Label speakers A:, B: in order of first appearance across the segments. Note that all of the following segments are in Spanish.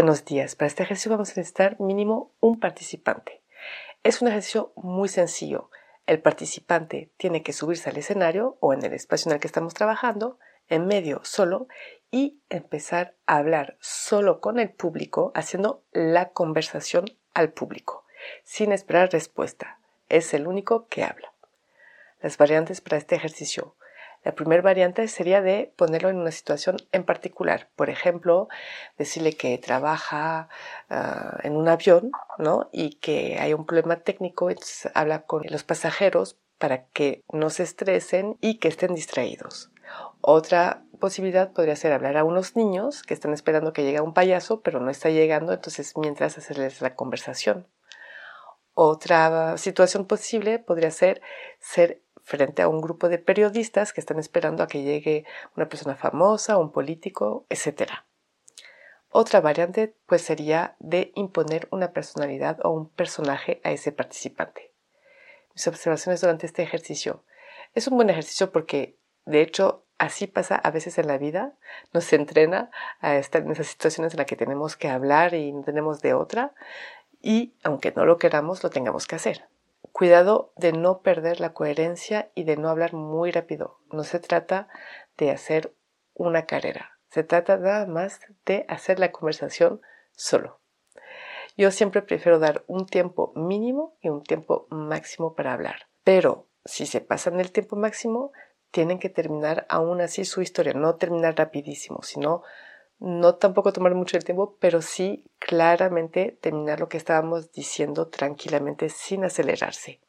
A: Buenos días. Para este ejercicio vamos a necesitar mínimo un participante. Es un ejercicio muy sencillo. El participante tiene que subirse al escenario o en el espacio en el que estamos trabajando, en medio solo, y empezar a hablar solo con el público, haciendo la conversación al público, sin esperar respuesta. Es el único que habla. Las variantes para este ejercicio. La primera variante sería de ponerlo en una situación en particular. Por ejemplo, decirle que trabaja ah, en un avión, ¿no? Y que hay un problema técnico, entonces habla con los pasajeros para que no se estresen y que estén distraídos. Otra posibilidad podría ser hablar a unos niños que están esperando que llegue un payaso, pero no está llegando, entonces mientras hacerles la conversación. Otra situación posible podría ser ser frente a un grupo de periodistas que están esperando a que llegue una persona famosa, un político, etc. Otra variante pues sería de imponer una personalidad o un personaje a ese participante. Mis observaciones durante este ejercicio. Es un buen ejercicio porque de hecho así pasa a veces en la vida, nos entrena a estar en esas situaciones en las que tenemos que hablar y no tenemos de otra y aunque no lo queramos lo tengamos que hacer. Cuidado de no perder la coherencia y de no hablar muy rápido. No se trata de hacer una carrera. Se trata nada más de hacer la conversación solo. Yo siempre prefiero dar un tiempo mínimo y un tiempo máximo para hablar. Pero si se pasan el tiempo máximo, tienen que terminar aún así su historia. No terminar rapidísimo, sino no tampoco tomar mucho el tiempo, pero sí claramente terminar lo que estábamos diciendo tranquilamente sin acelerarse.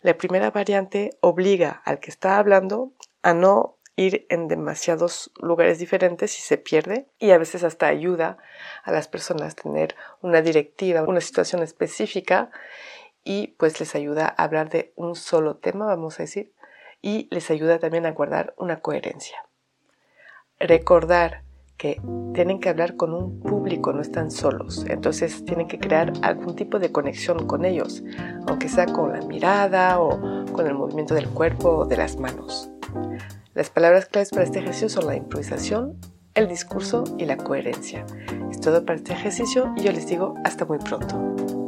A: La primera variante obliga al que está hablando a no ir en demasiados lugares diferentes y se pierde y a veces hasta ayuda a las personas a tener una directiva, una situación específica y pues les ayuda a hablar de un solo tema, vamos a decir, y les ayuda también a guardar una coherencia. Recordar que tienen que hablar con un público, no están solos. Entonces tienen que crear algún tipo de conexión con ellos, aunque sea con la mirada o con el movimiento del cuerpo o de las manos. Las palabras claves para este ejercicio son la improvisación, el discurso y la coherencia. Es todo para este ejercicio y yo les digo hasta muy pronto.